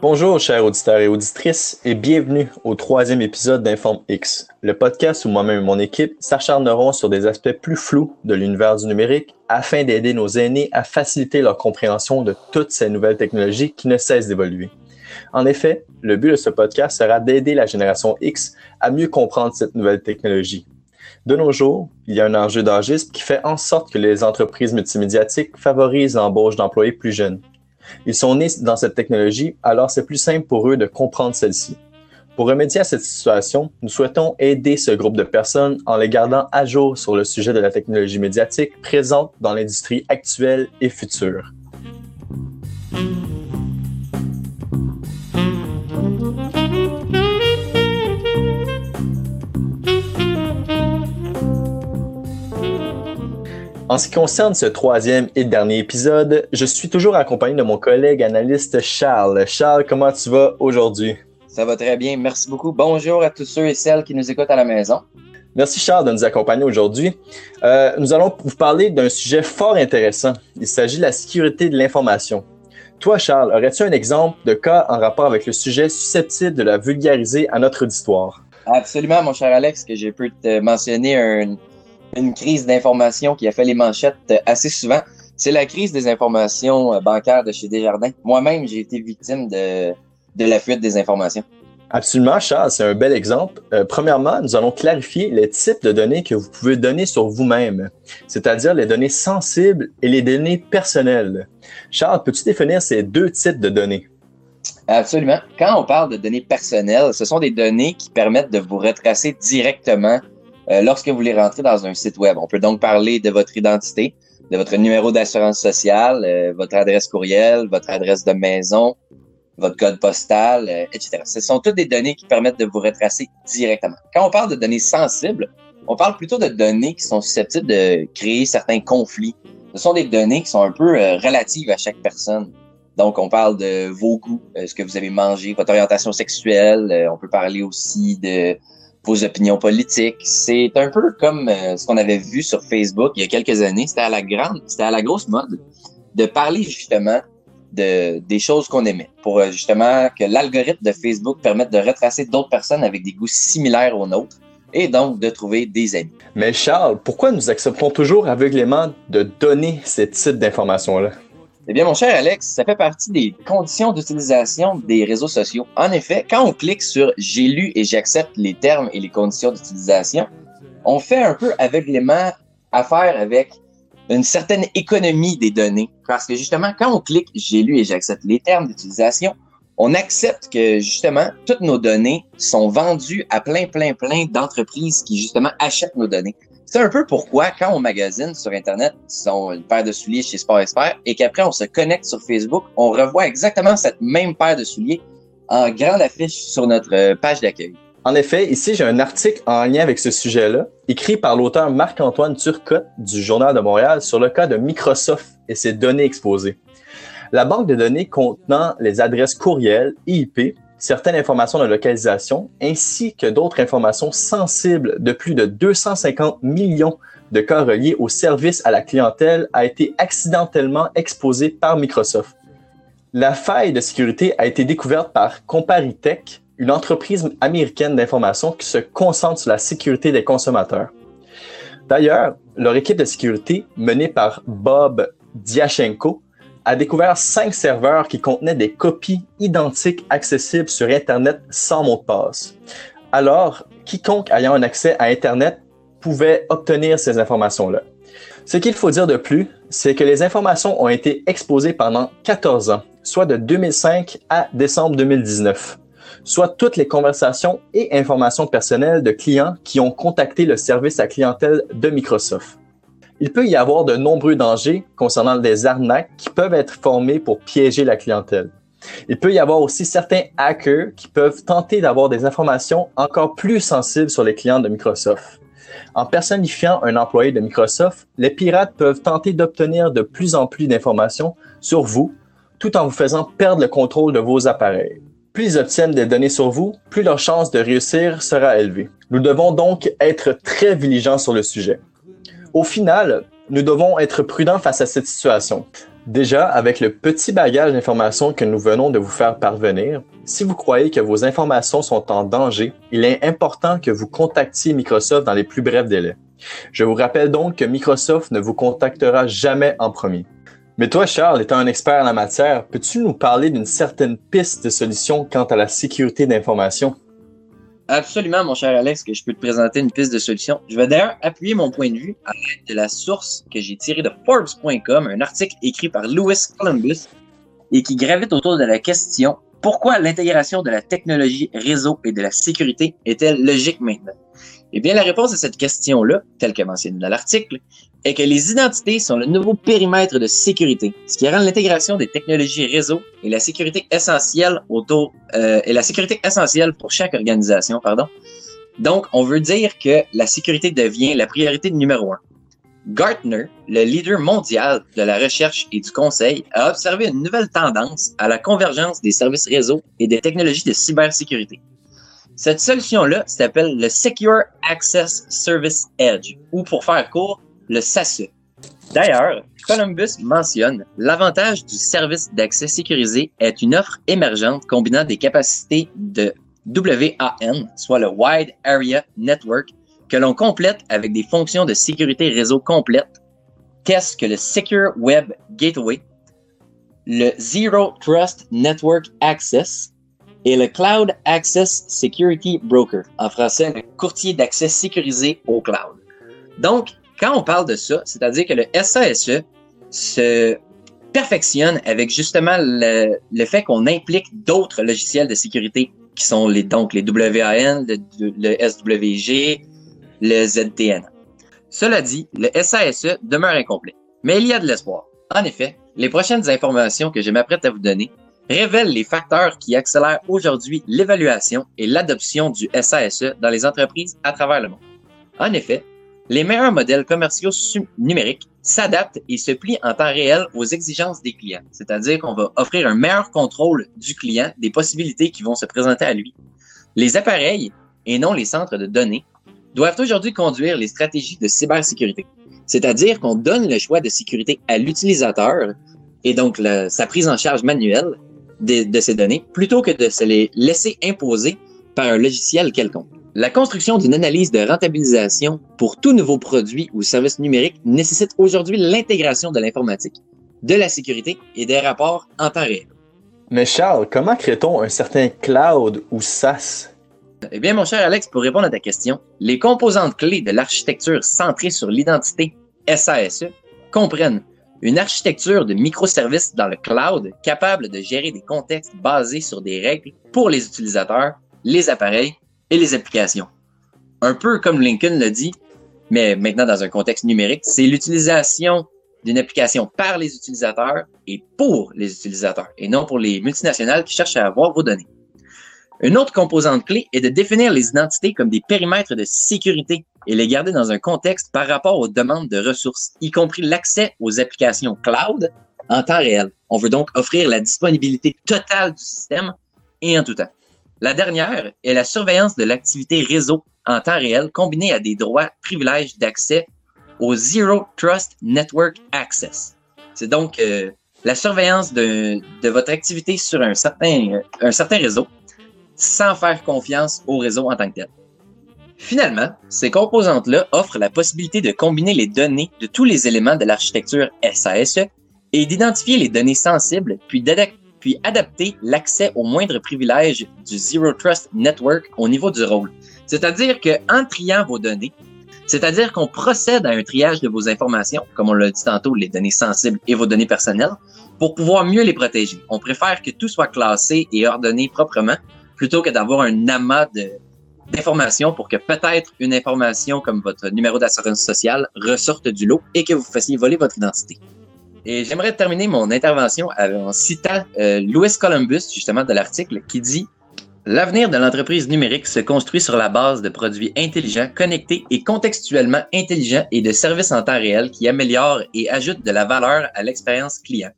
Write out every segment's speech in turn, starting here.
Bonjour, chers auditeurs et auditrices, et bienvenue au troisième épisode d'Informe X, le podcast où moi-même et mon équipe s'acharneront sur des aspects plus flous de l'univers du numérique afin d'aider nos aînés à faciliter leur compréhension de toutes ces nouvelles technologies qui ne cessent d'évoluer. En effet, le but de ce podcast sera d'aider la génération X à mieux comprendre cette nouvelle technologie. De nos jours, il y a un enjeu d'âgisme qui fait en sorte que les entreprises multimédiatiques favorisent l'embauche d'employés plus jeunes. Ils sont nés dans cette technologie, alors c'est plus simple pour eux de comprendre celle-ci. Pour remédier à cette situation, nous souhaitons aider ce groupe de personnes en les gardant à jour sur le sujet de la technologie médiatique présente dans l'industrie actuelle et future. En ce qui concerne ce troisième et dernier épisode, je suis toujours accompagné de mon collègue analyste Charles. Charles, comment tu vas aujourd'hui? Ça va très bien, merci beaucoup. Bonjour à tous ceux et celles qui nous écoutent à la maison. Merci Charles de nous accompagner aujourd'hui. Euh, nous allons vous parler d'un sujet fort intéressant. Il s'agit de la sécurité de l'information. Toi, Charles, aurais-tu un exemple de cas en rapport avec le sujet susceptible de la vulgariser à notre auditoire? Absolument, mon cher Alex, que j'ai pu te mentionner un, une crise d'information qui a fait les manchettes euh, assez souvent. C'est la crise des informations euh, bancaires de chez Desjardins. Moi-même, j'ai été victime de, de la fuite des informations. Absolument, Charles, c'est un bel exemple. Euh, premièrement, nous allons clarifier les types de données que vous pouvez donner sur vous-même, c'est-à-dire les données sensibles et les données personnelles. Charles, peux-tu définir ces deux types de données? Absolument. Quand on parle de données personnelles, ce sont des données qui permettent de vous retracer directement euh, lorsque vous voulez rentrer dans un site web. On peut donc parler de votre identité, de votre numéro d'assurance sociale, euh, votre adresse courriel, votre adresse de maison, votre code postal, euh, etc. Ce sont toutes des données qui permettent de vous retracer directement. Quand on parle de données sensibles, on parle plutôt de données qui sont susceptibles de créer certains conflits. Ce sont des données qui sont un peu relatives à chaque personne. Donc, on parle de vos goûts, ce que vous avez mangé, votre orientation sexuelle. on peut parler aussi de vos opinions politiques. C'est un peu comme euh, ce qu'on avait vu sur Facebook il y a quelques années. C'était à la grande, c'était à la grosse mode de parler justement de des choses qu'on aimait pour euh, justement que l'algorithme de Facebook permette de retracer d'autres personnes avec des goûts similaires aux nôtres et donc de trouver des amis. Mais Charles, pourquoi nous acceptons toujours aveuglément de donner ces types d'informations-là? Eh bien, mon cher Alex, ça fait partie des conditions d'utilisation des réseaux sociaux. En effet, quand on clique sur J'ai lu et j'accepte les termes et les conditions d'utilisation, on fait un peu aveuglément affaire avec une certaine économie des données. Parce que justement, quand on clique J'ai lu et j'accepte les termes d'utilisation, on accepte que justement toutes nos données sont vendues à plein, plein, plein d'entreprises qui justement achètent nos données. C'est un peu pourquoi, quand on magasine sur Internet, sont une paire de souliers chez Sport Expert et qu'après on se connecte sur Facebook, on revoit exactement cette même paire de souliers en grande affiche sur notre euh, page d'accueil. En effet, ici, j'ai un article en lien avec ce sujet-là, écrit par l'auteur Marc-Antoine Turcotte du Journal de Montréal sur le cas de Microsoft et ses données exposées. La banque de données contenant les adresses courriel et IP certaines informations de localisation ainsi que d'autres informations sensibles de plus de 250 millions de cas reliés au service à la clientèle a été accidentellement exposée par Microsoft. La faille de sécurité a été découverte par Comparitech, une entreprise américaine d'information qui se concentre sur la sécurité des consommateurs. D'ailleurs, leur équipe de sécurité, menée par Bob Diachenko, a découvert cinq serveurs qui contenaient des copies identiques accessibles sur Internet sans mot de passe. Alors, quiconque ayant un accès à Internet pouvait obtenir ces informations-là. Ce qu'il faut dire de plus, c'est que les informations ont été exposées pendant 14 ans, soit de 2005 à décembre 2019, soit toutes les conversations et informations personnelles de clients qui ont contacté le service à clientèle de Microsoft il peut y avoir de nombreux dangers concernant des arnaques qui peuvent être formées pour piéger la clientèle. Il peut y avoir aussi certains hackers qui peuvent tenter d'avoir des informations encore plus sensibles sur les clients de Microsoft. En personnifiant un employé de Microsoft, les pirates peuvent tenter d'obtenir de plus en plus d'informations sur vous, tout en vous faisant perdre le contrôle de vos appareils. Plus ils obtiennent des données sur vous, plus leur chance de réussir sera élevée. Nous devons donc être très vigilants sur le sujet. Au final, nous devons être prudents face à cette situation. Déjà, avec le petit bagage d'informations que nous venons de vous faire parvenir, si vous croyez que vos informations sont en danger, il est important que vous contactiez Microsoft dans les plus brefs délais. Je vous rappelle donc que Microsoft ne vous contactera jamais en premier. Mais toi, Charles, étant un expert en la matière, peux-tu nous parler d'une certaine piste de solution quant à la sécurité d'information? Absolument, mon cher Alex, que je peux te présenter une piste de solution. Je vais d'ailleurs appuyer mon point de vue à l'aide de la source que j'ai tirée de Forbes.com, un article écrit par Louis Columbus et qui gravite autour de la question pourquoi l'intégration de la technologie réseau et de la sécurité est-elle logique maintenant? Eh bien, la réponse à cette question-là, telle que mentionnée dans l'article, est que les identités sont le nouveau périmètre de sécurité, ce qui rend l'intégration des technologies réseau et la sécurité essentielle euh, pour chaque organisation. Donc, on veut dire que la sécurité devient la priorité numéro un. Gartner, le leader mondial de la recherche et du conseil, a observé une nouvelle tendance à la convergence des services réseau et des technologies de cybersécurité. Cette solution-là s'appelle le Secure Access Service Edge, ou pour faire court, le SASE. D'ailleurs, Columbus mentionne l'avantage du service d'accès sécurisé est une offre émergente combinant des capacités de WAN, soit le Wide Area Network, que l'on complète avec des fonctions de sécurité réseau complètes. Qu'est-ce que le Secure Web Gateway, le Zero Trust Network Access, et le Cloud Access Security Broker, en français, le courtier d'accès sécurisé au cloud? Donc, quand on parle de ça, c'est-à-dire que le SASE se perfectionne avec justement le, fait qu'on implique d'autres logiciels de sécurité qui sont les, donc les WAN, le, le SWG, le ZTN. Cela dit, le SASE demeure incomplet, mais il y a de l'espoir. En effet, les prochaines informations que je m'apprête à vous donner révèle les facteurs qui accélèrent aujourd'hui l'évaluation et l'adoption du SASE dans les entreprises à travers le monde. En effet, les meilleurs modèles commerciaux numériques s'adaptent et se plient en temps réel aux exigences des clients, c'est-à-dire qu'on va offrir un meilleur contrôle du client des possibilités qui vont se présenter à lui. Les appareils, et non les centres de données, doivent aujourd'hui conduire les stratégies de cybersécurité, c'est-à-dire qu'on donne le choix de sécurité à l'utilisateur et donc sa prise en charge manuelle de, ces données plutôt que de se les laisser imposer par un logiciel quelconque. La construction d'une analyse de rentabilisation pour tout nouveau produit ou service numérique nécessite aujourd'hui l'intégration de l'informatique, de la sécurité et des rapports en temps réel. Mais Charles, comment crée-t-on un certain cloud ou SaaS? Eh bien, mon cher Alex, pour répondre à ta question, les composantes clés de l'architecture centrée sur l'identité SASE comprennent une architecture de microservices dans le cloud capable de gérer des contextes basés sur des règles pour les utilisateurs, les appareils et les applications. Un peu comme Lincoln l'a dit, mais maintenant dans un contexte numérique, c'est l'utilisation d'une application par les utilisateurs et pour les utilisateurs, et non pour les multinationales qui cherchent à avoir vos données. Une autre composante clé est de définir les identités comme des périmètres de sécurité et les garder dans un contexte par rapport aux demandes de ressources, y compris l'accès aux applications cloud en temps réel. On veut donc offrir la disponibilité totale du système et en tout temps. La dernière est la surveillance de l'activité réseau en temps réel combinée à des droits privilèges d'accès au Zero Trust Network Access. C'est donc euh, la surveillance de, votre activité sur un certain, réseau sans faire confiance au réseau en tant que tel. Finalement, ces composantes-là offrent la possibilité de combiner les données de tous les éléments de l'architecture SASE et d'identifier les données sensibles, puis, puis adapter l'accès aux moindres privilèges du Zero Trust Network au niveau du rôle. C'est-à-dire qu'en triant vos données, c'est-à-dire qu'on procède à un triage de vos informations, comme on l'a dit tantôt, les données sensibles et vos données personnelles, pour pouvoir mieux les protéger. On préfère que tout soit classé et ordonné proprement plutôt que d'avoir un amas d'informations pour que peut-être une information comme votre numéro d'assurance sociale ressorte du lot et que vous fassiez voler votre identité. Et j'aimerais terminer mon intervention en citant euh, Louis Columbus, justement, de l'article, qui dit L'avenir de l'entreprise numérique se construit sur la base de produits intelligents, connectés et contextuellement intelligents et de services en temps réel qui améliorent et ajoutent de la valeur à l'expérience client.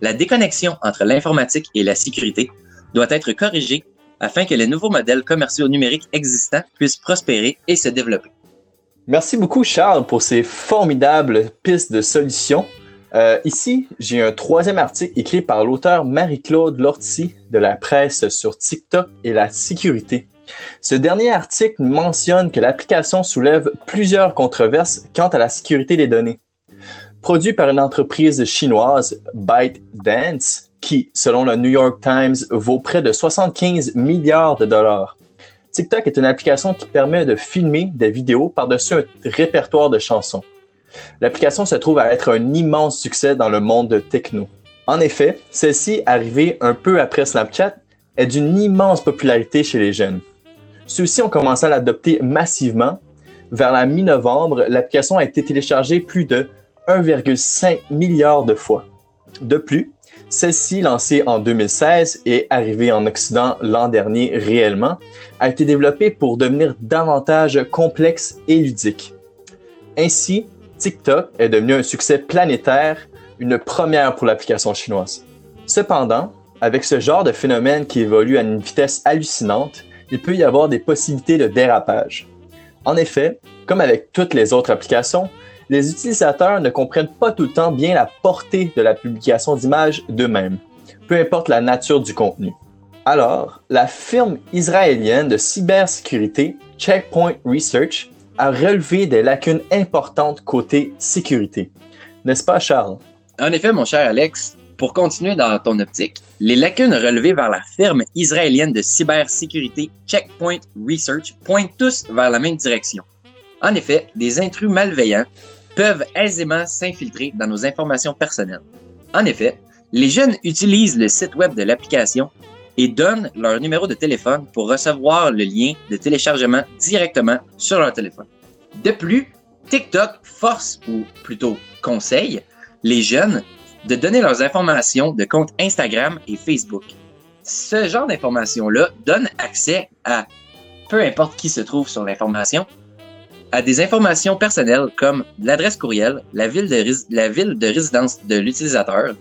La déconnexion entre l'informatique et la sécurité doit être corrigée afin que les nouveaux modèles commerciaux numériques existants puissent prospérer et se développer. Merci beaucoup Charles pour ces formidables pistes de solutions. Euh, ici, j'ai un troisième article écrit par l'auteur Marie-Claude Lortie de la presse sur TikTok et la sécurité. Ce dernier article mentionne que l'application soulève plusieurs controverses quant à la sécurité des données. Produit par une entreprise chinoise, ByteDance, qui, selon le New York Times, vaut près de 75 milliards de dollars. TikTok est une application qui permet de filmer des vidéos par-dessus un répertoire de chansons. L'application se trouve à être un immense succès dans le monde techno. En effet, celle-ci, arrivée un peu après Snapchat, est d'une immense popularité chez les jeunes. Ceux-ci ont commencé à l'adopter massivement. Vers la mi-novembre, l'application a été téléchargée plus de 1,5 milliard de fois. De plus, celle-ci, lancée en 2016 et arrivée en Occident l'an dernier réellement, a été développée pour devenir davantage complexe et ludique. Ainsi, TikTok est devenu un succès planétaire, une première pour l'application chinoise. Cependant, avec ce genre de phénomène qui évolue à une vitesse hallucinante, il peut y avoir des possibilités de dérapage. En effet, comme avec toutes les autres applications, les utilisateurs ne comprennent pas tout le temps bien la portée de la publication d'images d'eux-mêmes, peu importe la nature du contenu. Alors, la firme israélienne de cybersécurité Checkpoint Research a relevé des lacunes importantes côté sécurité. N'est-ce pas, Charles? En effet, mon cher Alex, pour continuer dans ton optique, les lacunes relevées vers la firme israélienne de cybersécurité Checkpoint Research pointent tous vers la même direction. En effet, des intrus malveillants peuvent aisément s'infiltrer dans nos informations personnelles. En effet, les jeunes utilisent le site web de l'application et donnent leur numéro de téléphone pour recevoir le lien de téléchargement directement sur leur téléphone. De plus, TikTok force, ou plutôt conseille, les jeunes de donner leurs informations de compte Instagram et Facebook. Ce genre d'informations-là donne accès à peu importe qui se trouve sur l'information, à des informations personnelles comme l'adresse courriel, la ville de, la ville de résidence de l'utilisateur,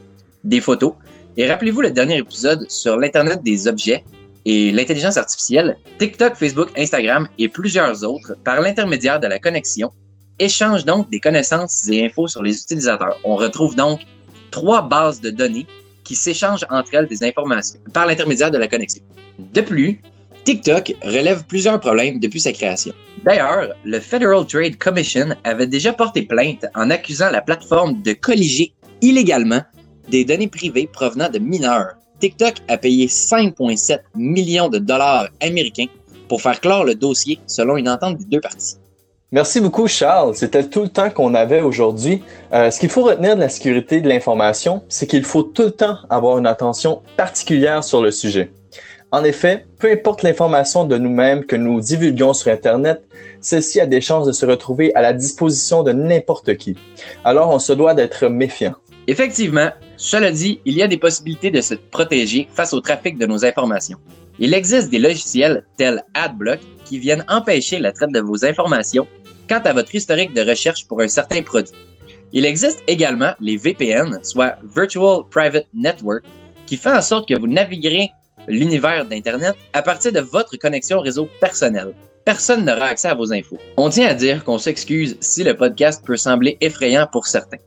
des photos, et rappelez-vous le dernier épisode sur l'Internet des objets et l'intelligence artificielle, TikTok, Facebook, Instagram et plusieurs autres, par l'intermédiaire de la connexion, échangent donc des connaissances et infos sur les utilisateurs. On retrouve donc trois bases de données qui s'échangent entre elles des informations par l'intermédiaire de la connexion. De plus, TikTok relève plusieurs problèmes depuis sa création. D'ailleurs, le Federal Trade Commission avait déjà porté plainte en accusant la plateforme de colliger illégalement des données privées provenant de mineurs. TikTok a payé 5,7 millions de dollars américains pour faire clore le dossier selon une entente des deux parties. Merci beaucoup, Charles. C'était tout le temps qu'on avait aujourd'hui. Euh, ce qu'il faut retenir de la sécurité de l'information, c'est qu'il faut tout le temps avoir une attention particulière sur le sujet. En effet, peu importe l'information de nous-mêmes que nous divulguons sur Internet, celle-ci a des chances de se retrouver à la disposition de n'importe qui. Alors, on se doit d'être méfiant. Effectivement, cela dit, il y a des possibilités de se protéger face au trafic de nos informations. Il existe des logiciels tels AdBlock qui viennent empêcher la traite de vos informations quant à votre historique de recherche pour un certain produit. Il existe également les VPN, soit Virtual Private Network, qui fait en sorte que vous naviguerez l'univers d'Internet à partir de votre connexion réseau personnel. Personne n'aura accès à vos infos. On tient à dire qu'on s'excuse si le podcast peut sembler effrayant pour certains.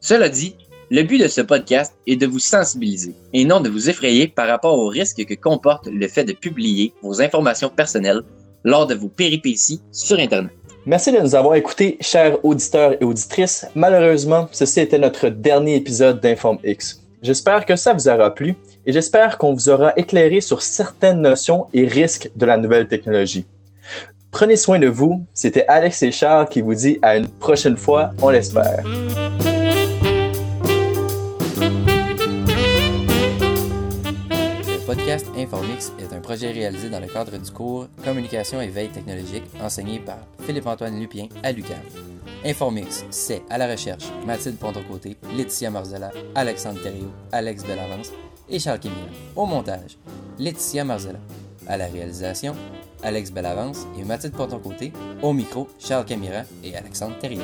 Cela dit, le but de ce podcast est de vous sensibiliser et non de vous effrayer par rapport aux risques que comporte le fait de publier vos informations personnelles lors de vos péripéties sur Internet. Merci de nous avoir écoutés, chers auditeurs et auditrices. Malheureusement, ceci était notre dernier épisode d'Inform X. J'espère que ça vous aura plu et j'espère qu'on vous aura éclairé sur certaines notions et risques de la nouvelle technologie. Prenez soin de vous. C'était Alex et Charles qui vous dit à une prochaine fois, on l'espère. Projet réalisé dans le cadre du cours Communication et veille technologique enseigné par Philippe-Antoine Lupien à l'UQAM. Informix, c'est à la recherche Mathilde Pontocoté, Laetitia Marzella, Alexandre Thériault, Alex Bellavance et Charles Kémia. Au montage, Laetitia Marzella. À la réalisation, Alex Bellavance et Mathilde Pontocoté. Au micro, Charles Camira et Alexandre Thériault.